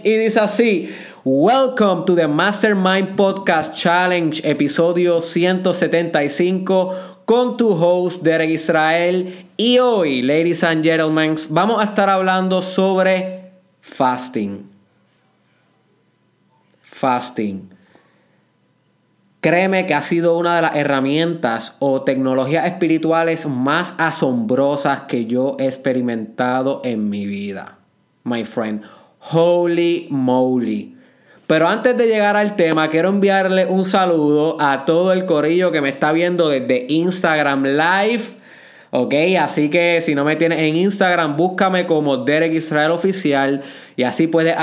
Y dice así, Welcome to the Mastermind Podcast Challenge, episodio 175, con tu host Derek Israel. Y hoy, ladies and gentlemen, vamos a estar hablando sobre fasting. Fasting. Créeme que ha sido una de las herramientas o tecnologías espirituales más asombrosas que yo he experimentado en mi vida, my friend. Holy moly. Pero antes de llegar al tema, quiero enviarle un saludo a todo el corillo que me está viendo desde Instagram Live. Ok, así que si no me tienes en Instagram, búscame como Derek Israel Oficial y así puedes,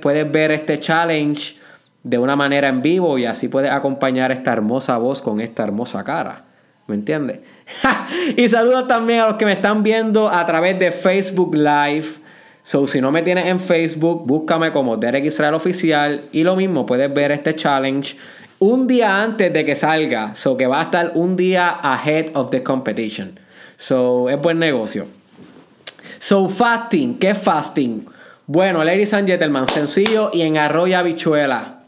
puedes ver este challenge de una manera en vivo y así puedes acompañar esta hermosa voz con esta hermosa cara. ¿Me entiendes? y saludos también a los que me están viendo a través de Facebook Live. So, si no me tienes en Facebook, búscame como Derek Israel Oficial. Y lo mismo, puedes ver este challenge un día antes de que salga. So, que va a estar un día ahead of the competition. So, es buen negocio. So, fasting. ¿Qué es fasting? Bueno, ladies and gentlemen, sencillo y en arroyo habichuela.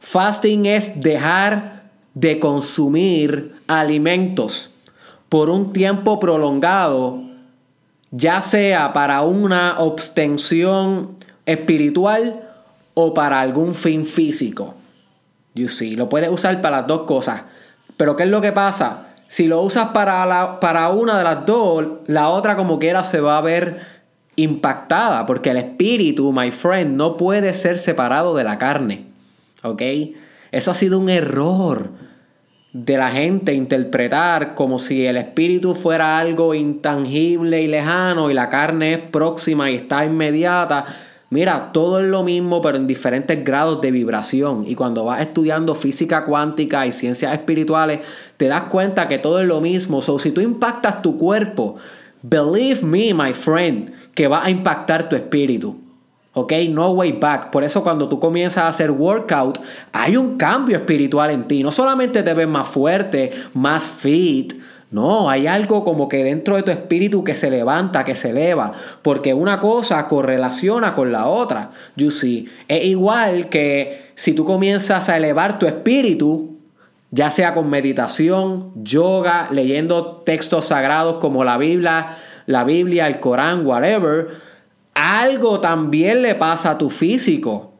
Fasting es dejar de consumir alimentos por un tiempo prolongado ya sea para una abstención espiritual o para algún fin físico. You see, lo puedes usar para las dos cosas. Pero ¿qué es lo que pasa? Si lo usas para, para una de las dos, la otra como quiera se va a ver impactada, porque el espíritu, my friend, no puede ser separado de la carne. ¿Ok? Eso ha sido un error de la gente interpretar como si el espíritu fuera algo intangible y lejano y la carne es próxima y está inmediata. Mira, todo es lo mismo pero en diferentes grados de vibración. Y cuando vas estudiando física cuántica y ciencias espirituales, te das cuenta que todo es lo mismo. So, si tú impactas tu cuerpo, believe me, my friend, que va a impactar tu espíritu. ¿Ok? No way back. Por eso cuando tú comienzas a hacer workout, hay un cambio espiritual en ti. No solamente te ves más fuerte, más fit. No, hay algo como que dentro de tu espíritu que se levanta, que se eleva. Porque una cosa correlaciona con la otra. You see. Es igual que si tú comienzas a elevar tu espíritu, ya sea con meditación, yoga, leyendo textos sagrados como la Biblia, la Biblia, el Corán, whatever algo también le pasa a tu físico.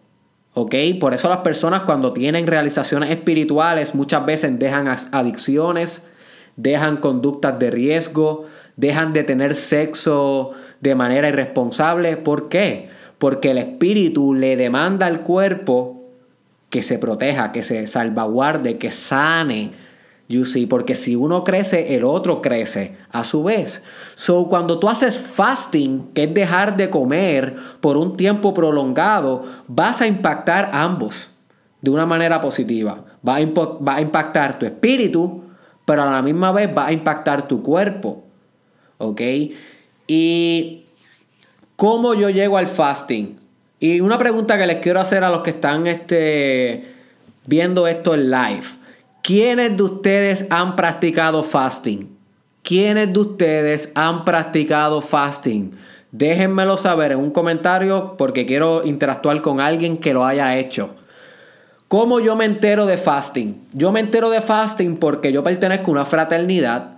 ¿Ok? Por eso las personas cuando tienen realizaciones espirituales muchas veces dejan adicciones, dejan conductas de riesgo, dejan de tener sexo de manera irresponsable. ¿Por qué? Porque el espíritu le demanda al cuerpo que se proteja, que se salvaguarde, que sane You see, porque si uno crece, el otro crece a su vez. So, cuando tú haces fasting, que es dejar de comer por un tiempo prolongado, vas a impactar ambos de una manera positiva. Va a, va a impactar tu espíritu, pero a la misma vez va a impactar tu cuerpo. ¿Ok? Y cómo yo llego al fasting. Y una pregunta que les quiero hacer a los que están este, viendo esto en live. ¿Quiénes de ustedes han practicado fasting? ¿Quiénes de ustedes han practicado fasting? Déjenmelo saber en un comentario porque quiero interactuar con alguien que lo haya hecho. ¿Cómo yo me entero de fasting? Yo me entero de fasting porque yo pertenezco a una fraternidad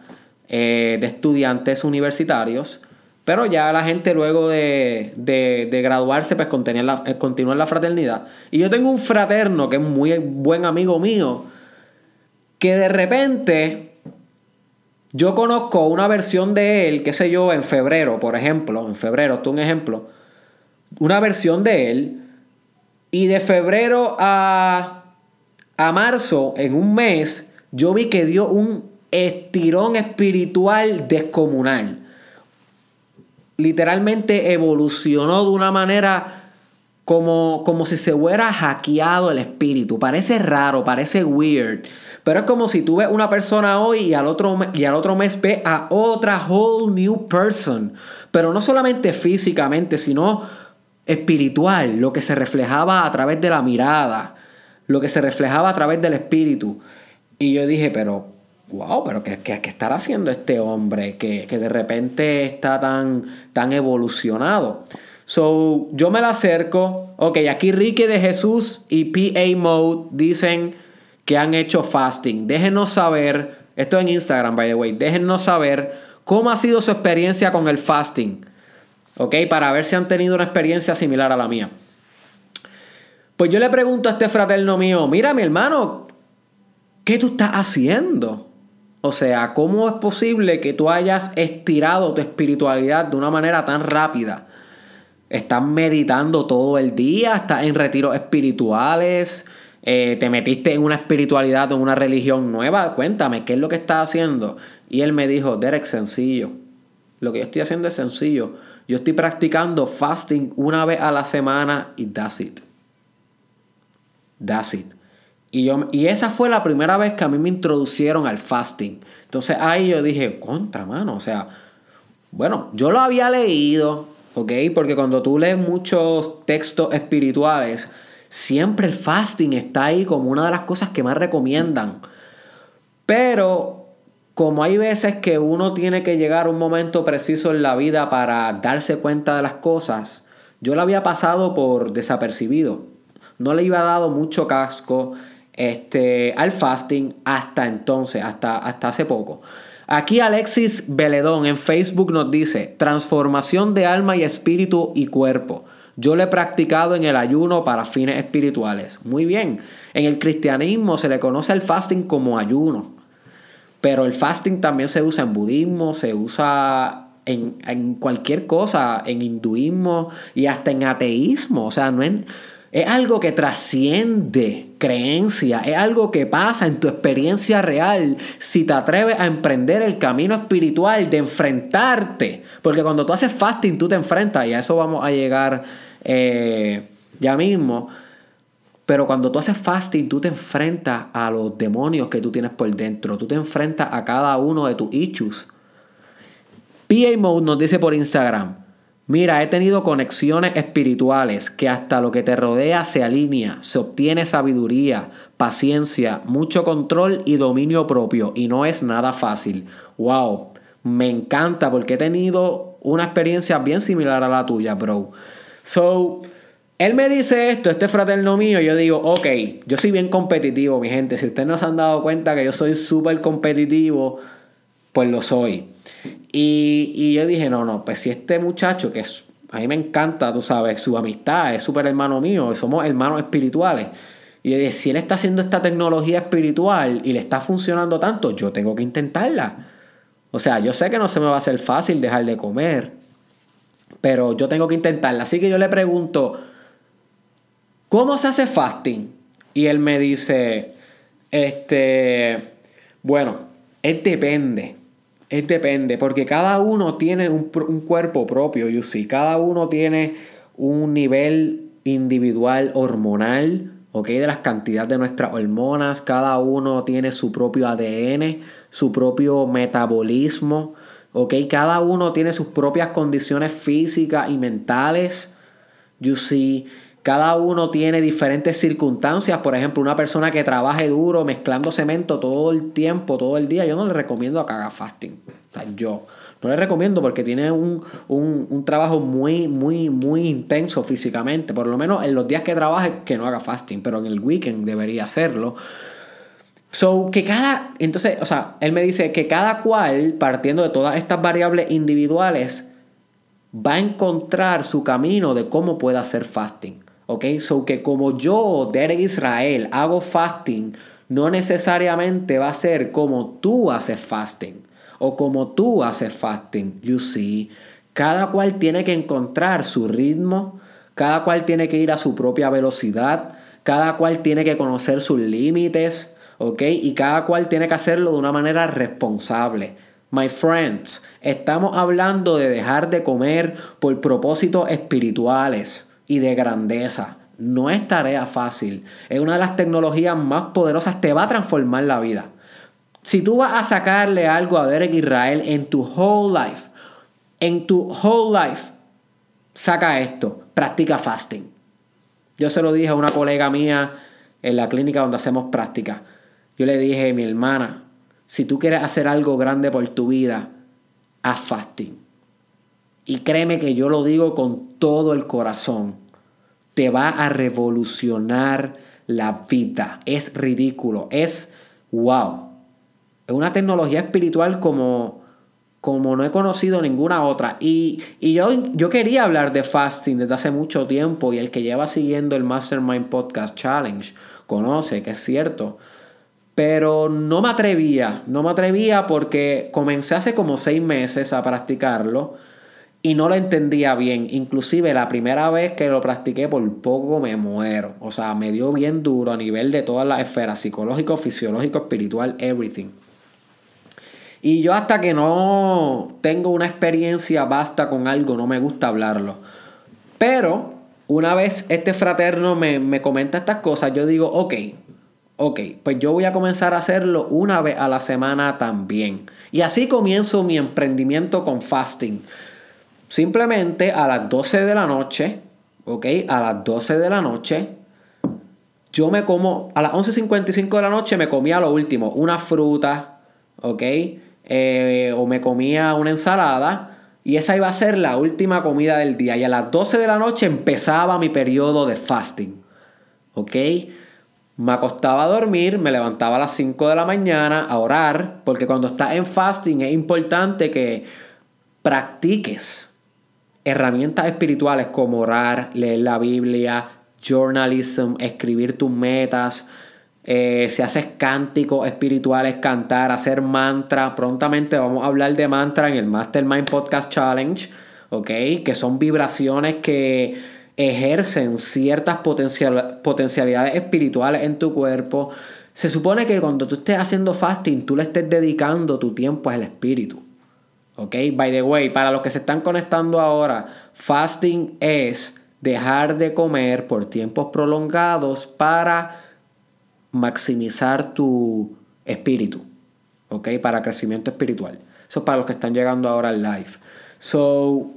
eh, de estudiantes universitarios. Pero ya la gente luego de, graduarse, pues eh, continúa en la fraternidad. Y yo tengo un fraterno que es muy buen amigo mío que de repente yo conozco una versión de él, qué sé yo, en febrero, por ejemplo, en febrero, tú un ejemplo, una versión de él, y de febrero a, a marzo, en un mes, yo vi que dio un estirón espiritual descomunal. Literalmente evolucionó de una manera como, como si se hubiera hackeado el espíritu. Parece raro, parece weird. Pero es como si tú ves una persona hoy y al otro, y al otro mes ves a otra whole new person. Pero no solamente físicamente, sino espiritual, lo que se reflejaba a través de la mirada, lo que se reflejaba a través del espíritu. Y yo dije, pero, wow, pero ¿qué, qué, qué haciendo este hombre que, que, de repente está tan, tan evolucionado? So, yo me la acerco. Ok, aquí Ricky de Jesús y PA Mode dicen que han hecho fasting. Déjenos saber, esto en Instagram, by the way, déjenos saber cómo ha sido su experiencia con el fasting. Ok, para ver si han tenido una experiencia similar a la mía. Pues yo le pregunto a este fraterno mío, mira mi hermano, ¿qué tú estás haciendo? O sea, ¿cómo es posible que tú hayas estirado tu espiritualidad de una manera tan rápida? Estás meditando todo el día, estás en retiros espirituales, eh, te metiste en una espiritualidad, en una religión nueva. Cuéntame, ¿qué es lo que estás haciendo? Y él me dijo, Derek, sencillo. Lo que yo estoy haciendo es sencillo. Yo estoy practicando fasting una vez a la semana y that's it. That's it. Y, yo, y esa fue la primera vez que a mí me introducieron al fasting. Entonces ahí yo dije, contra, mano. O sea, bueno, yo lo había leído, ¿ok? Porque cuando tú lees muchos textos espirituales, siempre el fasting está ahí como una de las cosas que más recomiendan. Pero como hay veces que uno tiene que llegar a un momento preciso en la vida para darse cuenta de las cosas, yo lo había pasado por desapercibido. No le iba dado mucho casco este, al fasting hasta entonces, hasta, hasta hace poco. Aquí Alexis Beledón en Facebook nos dice, transformación de alma y espíritu y cuerpo. Yo lo he practicado en el ayuno para fines espirituales. Muy bien, en el cristianismo se le conoce el fasting como ayuno, pero el fasting también se usa en budismo, se usa en, en cualquier cosa, en hinduismo y hasta en ateísmo. O sea, no es es algo que trasciende creencia, es algo que pasa en tu experiencia real si te atreves a emprender el camino espiritual de enfrentarte. Porque cuando tú haces fasting, tú te enfrentas y a eso vamos a llegar eh, ya mismo. Pero cuando tú haces fasting, tú te enfrentas a los demonios que tú tienes por dentro. Tú te enfrentas a cada uno de tus issues. PA Mode nos dice por Instagram. Mira, he tenido conexiones espirituales que hasta lo que te rodea se alinea, se obtiene sabiduría, paciencia, mucho control y dominio propio y no es nada fácil. ¡Wow! Me encanta porque he tenido una experiencia bien similar a la tuya, bro. So, él me dice esto, este fraterno mío, y yo digo, ok, yo soy bien competitivo, mi gente. Si ustedes no se han dado cuenta que yo soy súper competitivo, pues lo soy. Y, yo dije, no, no, pues si este muchacho, que a mí me encanta, tú sabes, su amistad, es súper hermano mío, somos hermanos espirituales. Y yo dije, si él está haciendo esta tecnología espiritual y le está funcionando tanto, yo tengo que intentarla. O sea, yo sé que no se me va a hacer fácil dejar de comer, pero yo tengo que intentarla. Así que yo le pregunto, ¿cómo se hace fasting? Y él me dice, este, bueno, es depende. Es depende, porque cada uno tiene un, cuerpo propio, you see. Cada uno tiene un nivel individual hormonal, ¿ok? De las cantidades de nuestras hormonas. Cada uno tiene su propio ADN, su propio metabolismo, ¿ok? Cada uno tiene sus propias condiciones físicas y mentales, you see. Cada uno tiene diferentes circunstancias. Por ejemplo, una persona que trabaje duro mezclando cemento todo el tiempo, todo el día, yo no le recomiendo que haga fasting. O sea, yo no le recomiendo porque tiene un, trabajo muy, muy, muy intenso físicamente. Por lo menos en los días que trabaje, que no haga fasting, pero en el weekend debería hacerlo. So, que cada. Entonces, o sea, él me dice que cada cual, partiendo de todas estas variables individuales, va a encontrar su camino de cómo puede hacer fasting. ¿Ok? So que como yo, Derek Israel, hago fasting, no necesariamente va a ser como tú haces fasting o como tú haces fasting. You see, cada cual tiene que encontrar su ritmo, cada cual tiene que ir a su propia velocidad, cada cual tiene que conocer sus límites, ¿ok? Y cada cual tiene que hacerlo de una manera responsable. My friends, estamos hablando de dejar de comer por propósitos espirituales y de grandeza. No es tarea fácil. Es una de las tecnologías más poderosas. Te va a transformar la vida. Si tú vas a sacarle algo a Derek Israel en tu whole life, en tu whole life, saca esto. Practica fasting. Yo se lo dije a una colega mía en la clínica donde hacemos práctica. Yo le dije, mi hermana, si tú quieres hacer algo grande por tu vida, haz fasting. y créeme que yo lo digo con todo el corazón, te va a revolucionar la vida. Es ridículo, es wow. Es una tecnología espiritual como, como no he conocido ninguna otra. Y, yo, yo quería hablar de fasting desde hace mucho tiempo y el que lleva siguiendo el Mastermind Podcast Challenge conoce que es cierto. Pero no me atrevía, no me atrevía porque comencé hace como seis meses a practicarlo y no lo entendía bien. Inclusive la primera vez que lo practiqué por poco me muero. O sea, me dio bien duro a nivel de todas las esferas, psicológico, fisiológico, espiritual, everything. Y yo hasta que no tengo una experiencia basta con algo, no me gusta hablarlo. Pero una vez este fraterno me, me comenta estas cosas, yo digo, ok, ok, pues yo voy a comenzar a hacerlo una vez a la semana también. Y así comienzo mi emprendimiento con fasting. Simplemente a las 12 de la noche, ok, a las 12 de la noche, yo me como, a las 11.55 de la noche me comía lo último, una fruta, ok, eh, o me comía una ensalada. Y esa iba a ser la última comida del día. Y a las 12 de la noche empezaba mi periodo de fasting. ¿Ok? Me acostaba a dormir, me levantaba a las 5 de la mañana a orar, porque cuando estás en fasting es importante que practiques herramientas espirituales como orar, leer la Biblia, journalism, escribir tus metas, eh, si haces cánticos espirituales, cantar, hacer mantra. Prontamente vamos a hablar de mantra en el Mastermind Podcast Challenge, ¿ok? Que son vibraciones que ejercen ciertas potencialidades espirituales en tu cuerpo. Se supone que cuando tú estés haciendo fasting, tú le estés dedicando tu tiempo al espíritu. ¿Ok? By the way, para los que se están conectando ahora, fasting es dejar de comer por tiempos prolongados para maximizar tu espíritu. ¿Ok? Para crecimiento espiritual. Eso es para los que están llegando ahora al live. So,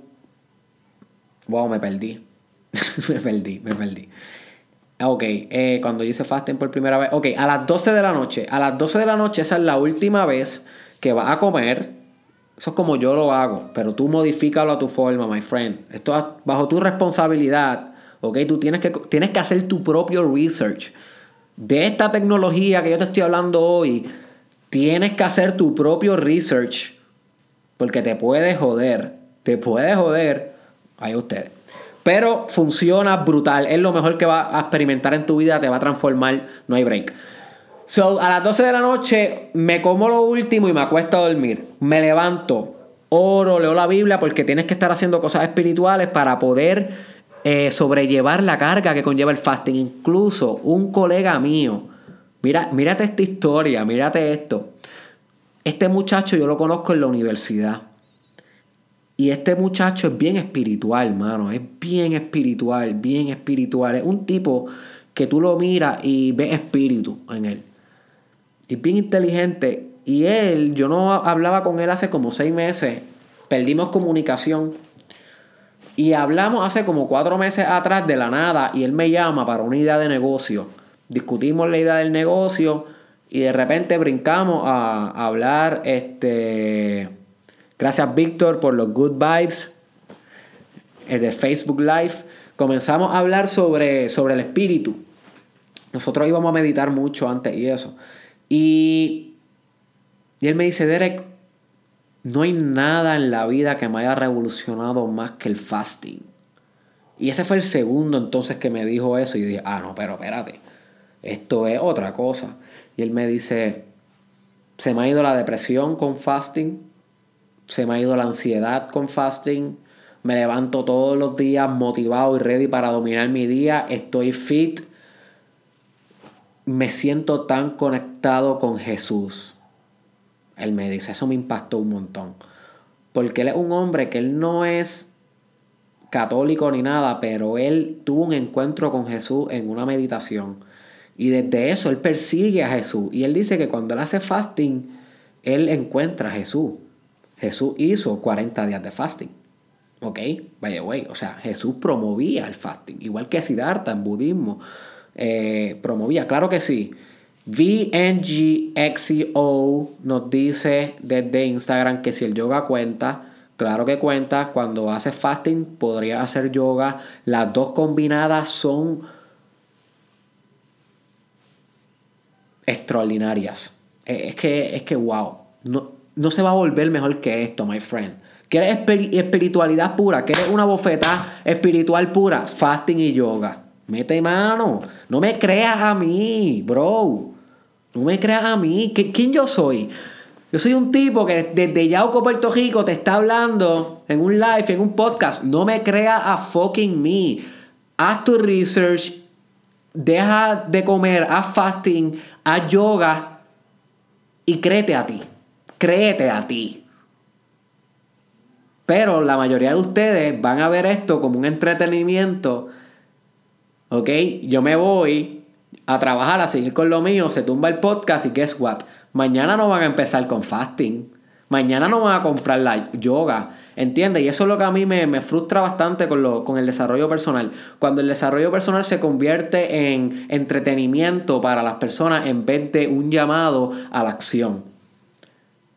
wow, me perdí. me perdí, me perdí. Ok, eh, cuando hice fasting por primera vez. Ok, a las 12 de la noche. A las 12 de la noche, esa es la última vez que vas a comer. Eso es como yo lo hago. Pero tú modifícalo a tu forma, my friend. Esto es bajo tu responsabilidad. Ok, tú tienes que, tienes que hacer tu propio research. De esta tecnología que yo te estoy hablando hoy, tienes que hacer tu propio research. Porque te puede joder. Te puede joder. Ahí ustedes. Pero funciona brutal. Es lo mejor que va a experimentar en tu vida. Te va a transformar. No hay break. So, a las 12 de la noche me como lo último y me acuesto a dormir. Me levanto, oro, leo la Biblia porque tienes que estar haciendo cosas espirituales para poder eh, sobrellevar la carga que conlleva el fasting. Incluso un colega mío, mira, mírate esta historia, mírate esto. Este muchacho yo lo conozco en la universidad. Y este muchacho es bien espiritual, mano. Es bien espiritual, bien espiritual. Es un tipo que tú lo miras y ves espíritu en él. Y bien inteligente. Y él, yo no hablaba con él hace como seis meses. Perdimos comunicación. Y hablamos hace como cuatro meses atrás de la nada. Y él me llama para una idea de negocio. Discutimos la idea del negocio. Y de repente brincamos a hablar este Gracias Víctor por los good vibes eh, de Facebook Live. Comenzamos a hablar sobre, sobre el espíritu. Nosotros íbamos a meditar mucho antes y eso. Y, y él me dice, Derek, no hay nada en la vida que me haya revolucionado más que el fasting. Y ese fue el segundo entonces que me dijo eso. Y yo dije, ah, no, pero espérate, esto es otra cosa. Y él me dice, se me ha ido la depresión con fasting, se me ha ido la ansiedad con fasting. Me levanto todos los días motivado y ready para dominar mi día. Estoy fit. Me siento tan conectado con Jesús. Él me dice, eso me impactó un montón. Porque él es un hombre que él no es católico ni nada, pero él tuvo un encuentro con Jesús en una meditación. Y desde eso él persigue a Jesús. Y él dice que cuando él hace fasting, él encuentra a Jesús. Jesús hizo 40 días de fasting. ¿Ok? By the way, o sea, Jesús promovía el fasting, igual que Siddhartha en budismo eh, promovía, claro que sí. VNGXO nos dice desde Instagram que si el yoga cuenta, Claro que cuenta, cuando haces fasting podrías hacer yoga. Las dos combinadas son extraordinarias. Eh, es que, es que wow, no, no se va a volver mejor que esto, my friend. ¿Quieres espiritualidad pura? ¿Quieres una bofeta espiritual pura? Fasting y yoga. Mete mano. No me creas a mí, bro. No me creas a mí. ¿Quién yo soy? Yo soy un tipo que desde Yauco, Puerto Rico, te está hablando en un live, en un podcast. No me creas a fucking me. Haz tu research. Deja de comer. Haz fasting. Haz yoga. Y créete a ti. Créete a ti. Pero la mayoría de ustedes van a ver esto como un entretenimiento. ¿Ok? Yo me voy a trabajar, a seguir con lo mío, se tumba el podcast y guess what? Mañana no van a empezar con fasting. Mañana no van a comprar la yoga. ¿Entiendes? Y eso es lo que a mí me, me frustra bastante con, lo, con el desarrollo personal. Cuando el desarrollo personal se convierte en entretenimiento para las personas en vez de un llamado a la acción.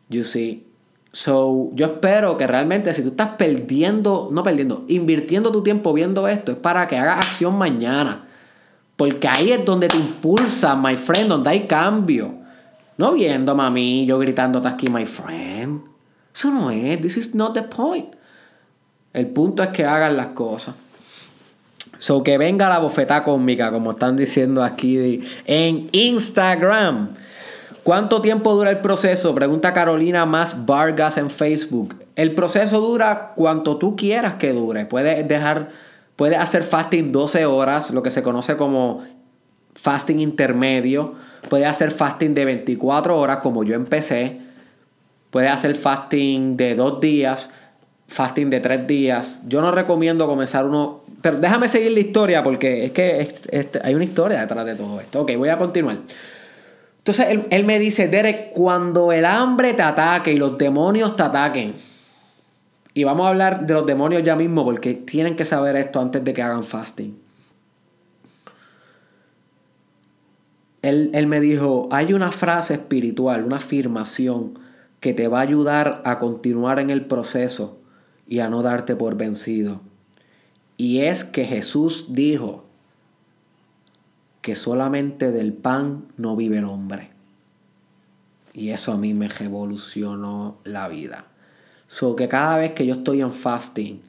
You see. So, yo espero que realmente si tú estás perdiendo, no perdiendo, invirtiendo tu tiempo viendo esto, es para que hagas acción mañana. Porque ahí es donde te impulsa, my friend, donde hay cambio. No viendo mami yo gritándote aquí, my friend. Eso no es, this is not the point. El punto es que hagan las cosas. So que venga la bofeta cósmica, como están diciendo aquí en Instagram. ¿Cuánto tiempo dura el proceso? Pregunta Carolina más Vargas en Facebook. El proceso dura cuanto tú quieras que dure. Puedes dejar, puedes hacer fasting 12 horas, lo que se conoce como fasting intermedio. Puedes hacer fasting de 24 horas, como yo empecé. Puedes hacer fasting de 2 días, fasting de 3 días. Yo no recomiendo comenzar uno. Pero déjame seguir la historia porque es que hay una historia detrás de todo esto. Ok, voy a continuar. Entonces él, me dice, Derek, cuando el hambre te ataque y los demonios te ataquen, y vamos a hablar de los demonios ya mismo porque tienen que saber esto antes de que hagan fasting. Él, él, me dijo, hay una frase espiritual, una afirmación que te va a ayudar a continuar en el proceso y a no darte por vencido. Y es que Jesús dijo, que solamente del pan no vive el hombre. Y eso a mí me revolucionó la vida. So que cada vez que yo estoy en fasting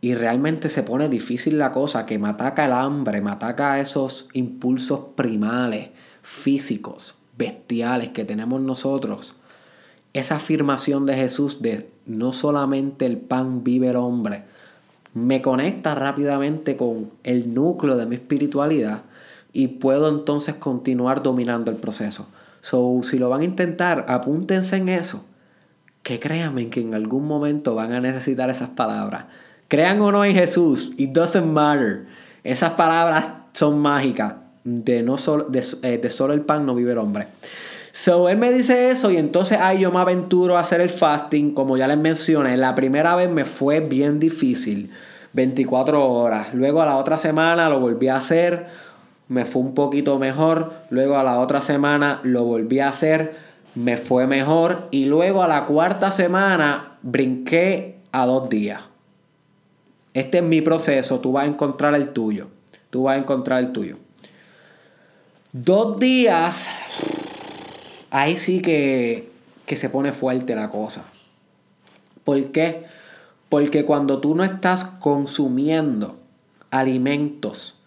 y realmente se pone difícil la cosa, que me ataca el hambre, me ataca esos impulsos primales, físicos, bestiales que tenemos nosotros, esa afirmación de Jesús de no solamente el pan vive el hombre, me conecta rápidamente con el núcleo de mi espiritualidad y puedo entonces continuar dominando el proceso. So, si lo van a intentar, apúntense en eso. Que créanme que en algún momento van a necesitar esas palabras. Crean o no en Jesús, it doesn't matter. Esas palabras son mágicas. De, no solo, de, eh, de solo el pan no vive el hombre. So, él me dice eso y entonces ahí yo me aventuro a hacer el fasting. Como ya les mencioné, la primera vez me fue bien difícil. 24 horas. Luego a la otra semana lo volví a hacer me fue un poquito mejor, luego a la otra semana lo volví a hacer, me fue mejor y luego a la cuarta semana brinqué a dos días. Este es mi proceso, tú vas a encontrar el tuyo, tú vas a encontrar el tuyo. Dos días, ahí sí que, que se pone fuerte la cosa. ¿Por qué? Porque cuando tú no estás consumiendo alimentos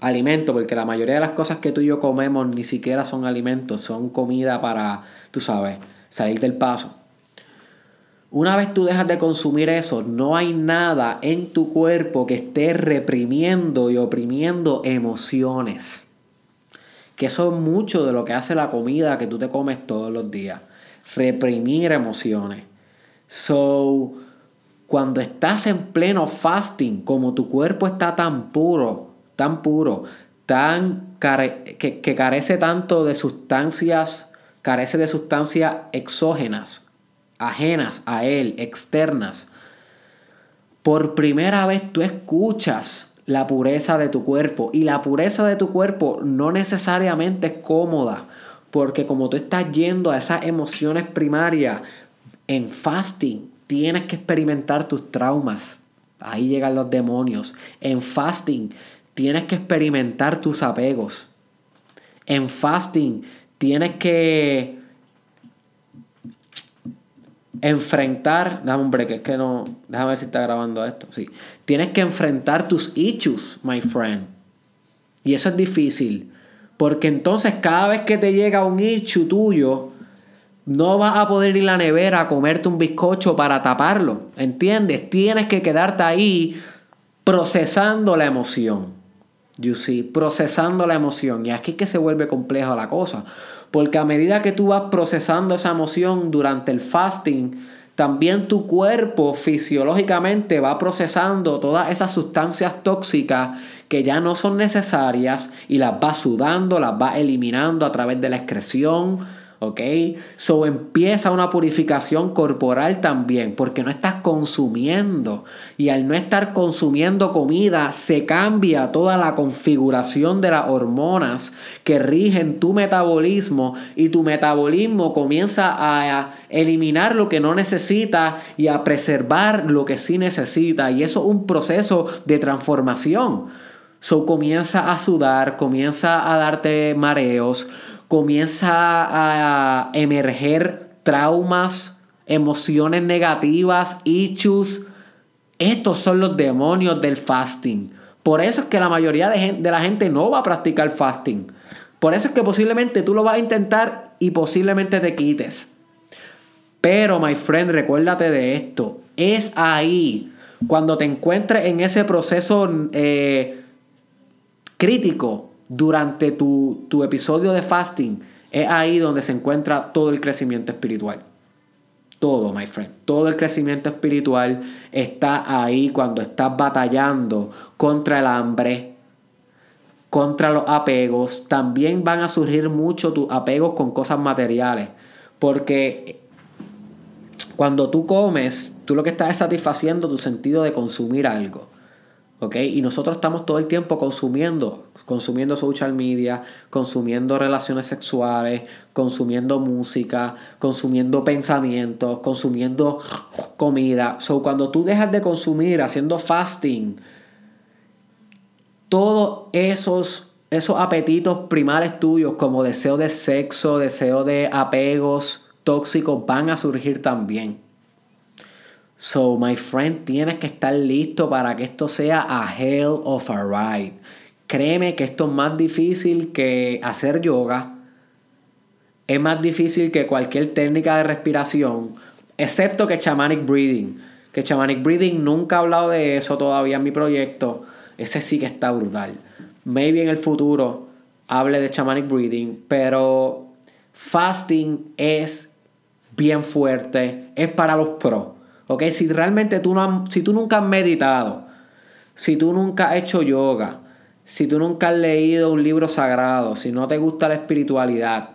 alimento, porque la mayoría de las cosas que tú y yo comemos ni siquiera son alimentos, son comida para, tú sabes, salir del paso. Una vez tú dejas de consumir eso, no hay nada en tu cuerpo que esté reprimiendo y oprimiendo emociones. Que eso es mucho de lo que hace la comida que tú te comes todos los días. Reprimir emociones. So, cuando estás en pleno fasting, como tu cuerpo está tan puro, tan puro, tan que, que, carece tanto de sustancias, carece de sustancias exógenas, ajenas a él, externas. Por primera vez tú escuchas la pureza de tu cuerpo y la pureza de tu cuerpo no necesariamente es cómoda, porque como tú estás yendo a esas emociones primarias en fasting, tienes que experimentar tus traumas. Ahí llegan los demonios. En fasting tienes que experimentar tus apegos. En fasting tienes que enfrentar, déjame un break, es que no, déjame ver si está grabando esto, sí. Tienes que enfrentar tus issues, my friend. Y eso es difícil, porque entonces cada vez que te llega un issue tuyo, no vas a poder ir a la nevera a comerte un bizcocho para taparlo, ¿entiendes? Tienes que quedarte ahí procesando la emoción. You see, procesando la emoción. Y aquí es que se vuelve compleja la cosa. Porque a medida que tú vas procesando esa emoción durante el fasting, también tu cuerpo fisiológicamente va procesando todas esas sustancias tóxicas que ya no son necesarias y las va sudando, las va eliminando a través de la excreción ¿Ok? So empieza una purificación corporal también, porque no estás consumiendo. Y al no estar consumiendo comida, se cambia toda la configuración de las hormonas que rigen tu metabolismo. Y tu metabolismo comienza a eliminar lo que no necesita y a preservar lo que sí necesita. Y eso es un proceso de transformación. So comienza a sudar, comienza a darte mareos comienza a emerger traumas, emociones negativas, issues. Estos son los demonios del fasting. Por eso es que la mayoría de, de, la gente no va a practicar fasting. Por eso es que posiblemente tú lo vas a intentar y posiblemente te quites. Pero, my friend, recuérdate de esto. Es ahí, cuando te encuentres en ese proceso eh, crítico, durante tu, episodio de fasting, es ahí donde se encuentra todo el crecimiento espiritual. Todo, my friend. Todo el crecimiento espiritual está ahí cuando estás batallando contra el hambre, contra los apegos. También van a surgir mucho tus apegos con cosas materiales. Porque cuando tú comes, tú lo que estás es satisfaciendo tu sentido de consumir algo. Y nosotros estamos todo el tiempo consumiendo, consumiendo social media, consumiendo relaciones sexuales, consumiendo música, consumiendo pensamientos, consumiendo comida. So, cuando tú dejas de consumir haciendo fasting, todos esos, esos apetitos primales tuyos, como deseo de sexo, deseo de apegos tóxicos, van a surgir también. So, my friend, tienes que estar listo para que esto sea a hell of a ride. Créeme que esto es más difícil que hacer yoga. Es más difícil que cualquier técnica de respiración, excepto que shamanic breathing. Que shamanic breathing nunca he hablado de eso todavía en mi proyecto. Ese sí que está brutal. Maybe en el futuro hable de shamanic breathing, pero fasting es bien fuerte, es para los pros. Si realmente tú, no, si tú nunca has meditado, si tú nunca has hecho yoga, si tú nunca has leído un libro sagrado, si no te gusta la espiritualidad,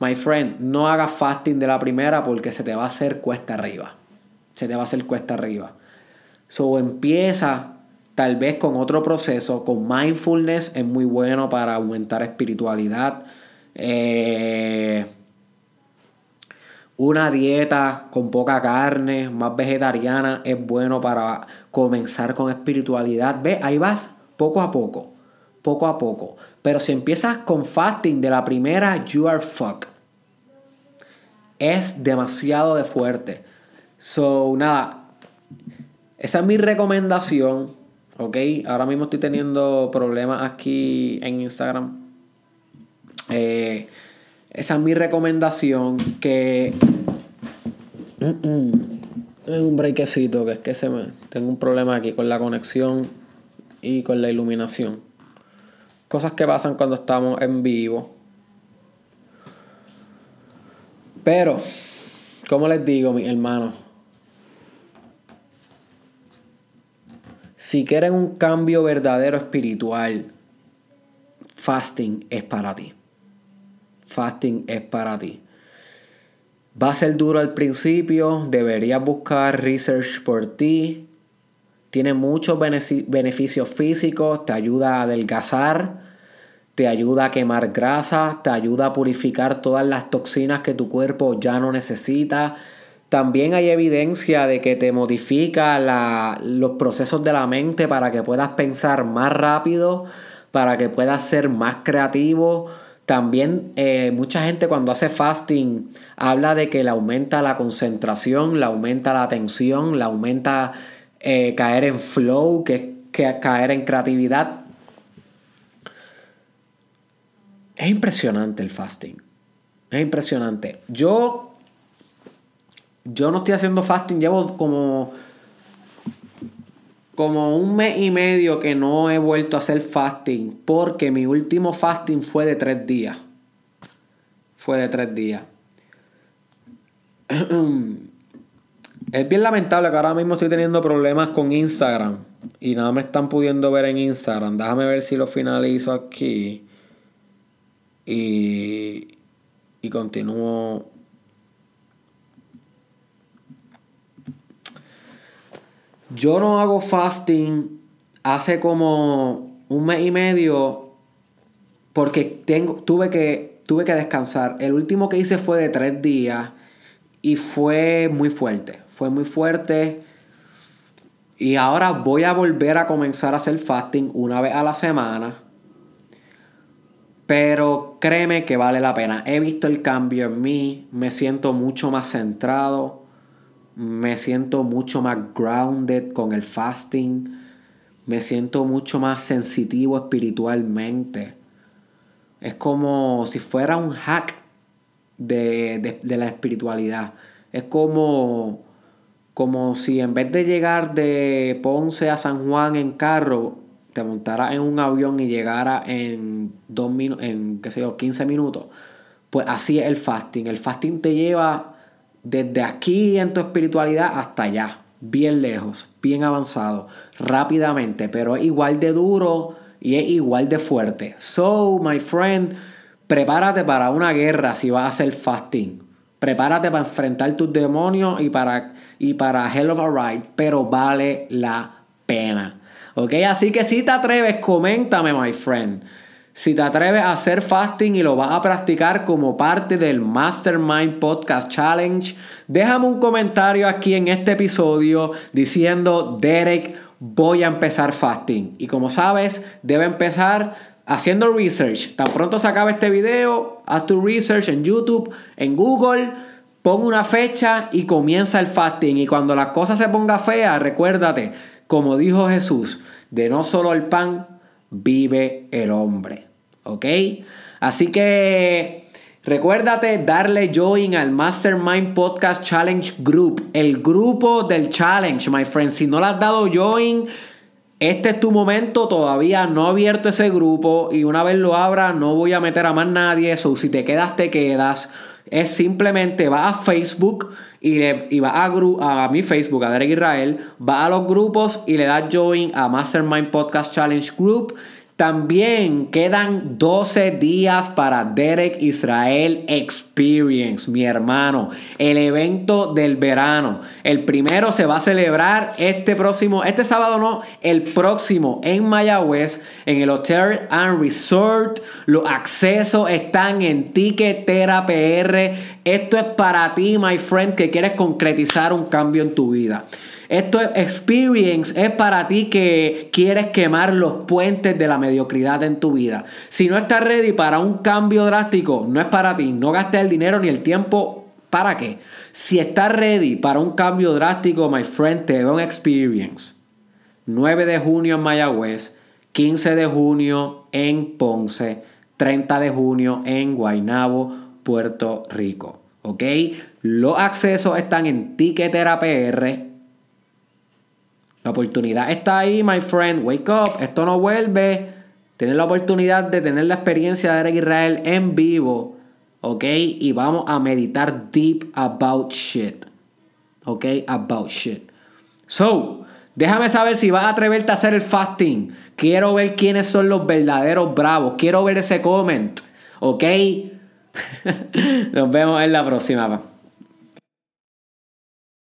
my friend, no hagas fasting de la primera porque se te va a hacer cuesta arriba. Se te va a hacer cuesta arriba. So empieza tal vez con otro proceso, con mindfulness, es muy bueno para aumentar espiritualidad. Eh, una dieta con poca carne, más vegetariana, es bueno para comenzar con espiritualidad. Ve, ahí vas poco a poco, poco a poco. Pero si empiezas con fasting de la primera, you are fuck. Es demasiado de fuerte. So, nada. Esa es mi recomendación. Ok, ahora mismo estoy teniendo problemas aquí en Instagram. Eh, esa es mi recomendación. Que. Es un breakcito, que es que se me. Tengo un problema aquí con la conexión y con la iluminación. Cosas que pasan cuando estamos en vivo. Pero, como les digo, mis hermanos, si quieren un cambio verdadero espiritual, fasting es para ti fasting es para ti. Va a ser duro al principio, deberías buscar research por ti. Tiene muchos beneficios físicos, te ayuda a adelgazar, te ayuda a quemar grasa, te ayuda a purificar todas las toxinas que tu cuerpo ya no necesita, También hay evidencia de que te modifica los procesos de la mente para que puedas pensar más rápido, para que puedas ser más creativo. También eh, mucha gente cuando hace fasting habla de que le aumenta la concentración, le aumenta la atención, le aumenta eh, caer en flow, que es caer en creatividad. Es impresionante el fasting. Es impresionante. Yo yo no estoy haciendo fasting, llevo como como un mes y medio que no he vuelto a hacer fasting porque mi último fasting fue de tres días. Fue de tres días. Es bien lamentable que ahora mismo estoy teniendo problemas con Instagram y nada me están pudiendo ver en Instagram. Déjame ver si lo finalizo aquí y, y continúo Yo no hago fasting hace como un mes y medio porque tengo, tuve, que, tuve que descansar. El último que hice fue de tres días y fue muy fuerte. Fue muy fuerte. Y ahora voy a volver a comenzar a hacer fasting una vez a la semana. Pero créeme que vale la pena. He visto el cambio en mí. Me siento mucho más centrado me siento mucho más grounded con el fasting, me siento mucho más sensitivo espiritualmente. Es como si fuera un hack de, la espiritualidad. Es como, como si en vez de llegar de Ponce a San Juan en carro, te montara en un avión y llegara en, dos en qué sé yo, 15 minutos. Pues así es el fasting. El fasting te lleva desde aquí en tu espiritualidad hasta allá, bien lejos, bien avanzado, rápidamente, pero es igual de duro y es igual de fuerte. So, my friend, prepárate para una guerra si vas a hacer fasting. Prepárate para enfrentar tus demonios y para, y para Hell of a Ride, pero vale la pena. ¿Ok? Así que si te atreves, coméntame, my friend. Si te atreves a hacer fasting y lo vas a practicar como parte del Mastermind Podcast Challenge, déjame un comentario aquí en este episodio diciendo, Derek, voy a empezar fasting. Y como sabes, debe empezar haciendo research. Tan pronto se acabe este video, haz tu research en YouTube, en Google, pon una fecha y comienza el fasting. Y cuando la cosa se ponga fea, recuérdate, como dijo Jesús, de no solo el pan vive el hombre. ¿ok? Así que recuérdate darle join al Mastermind Podcast Challenge Group, el grupo del challenge, my friend. Si no le has dado join, este es tu momento, todavía no he abierto ese grupo y una vez lo abra no voy a meter a más nadie, eso si te quedas, te quedas. Es simplemente va a Facebook y, le, va a, a mi Facebook, a Derek Israel, va a los grupos y le das join a Mastermind Podcast Challenge Group también quedan 12 días para Derek Israel Experience, mi hermano, el evento del verano. El primero se va a celebrar este próximo, este sábado no, el próximo en Mayagüez, en el Hotel and Resort. Los accesos están en Ticketera PR. Esto es para ti, my friend, que quieres concretizar un cambio en tu vida. Esto es experience, es para ti que quieres quemar los puentes de la mediocridad en tu vida. Si no estás ready para un cambio drástico, no es para ti. No gastes el dinero ni el tiempo. ¿Para qué? Si estás ready para un cambio drástico, my friend, te veo un experience. 9 de junio en Mayagüez, 15 de junio en Ponce, 30 de junio en Guaynabo, Puerto Rico. ¿Ok? Los accesos están en Ticketera PR la oportunidad está ahí, my friend. Wake up. Esto no vuelve. Tienes la oportunidad de tener la experiencia de Eric Israel en vivo. ¿Ok? Y vamos a meditar deep about shit. ¿Ok? About shit. So, déjame saber si vas a atreverte a hacer el fasting. Quiero ver quiénes son los verdaderos bravos. Quiero ver ese comment. ¿Ok? Nos vemos en la próxima.